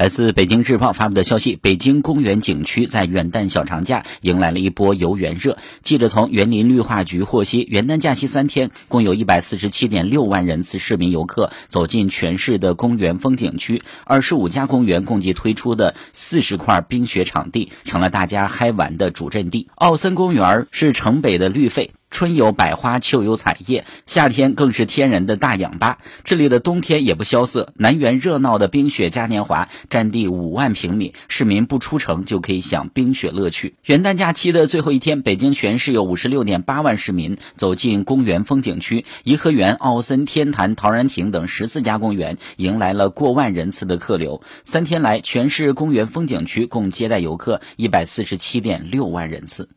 来自北京日报发布的消息，北京公园景区在元旦小长假迎来了一波游园热。记者从园林绿化局获悉，元旦假期三天，共有一百四十七点六万人次市民游客走进全市的公园风景区。二十五家公园共计推出的四十块冰雪场地，成了大家嗨玩的主阵地。奥森公园是城北的绿肺。春有百花，秋有彩叶，夏天更是天然的大氧吧。这里的冬天也不萧瑟，南园热闹的冰雪嘉年华，占地五万平米，市民不出城就可以享冰雪乐趣。元旦假期的最后一天，北京全市有五十六点八万市民走进公园风景区，颐和园、奥森、天坛、陶然亭等十四家公园迎来了过万人次的客流。三天来，全市公园风景区共接待游客一百四十七点六万人次。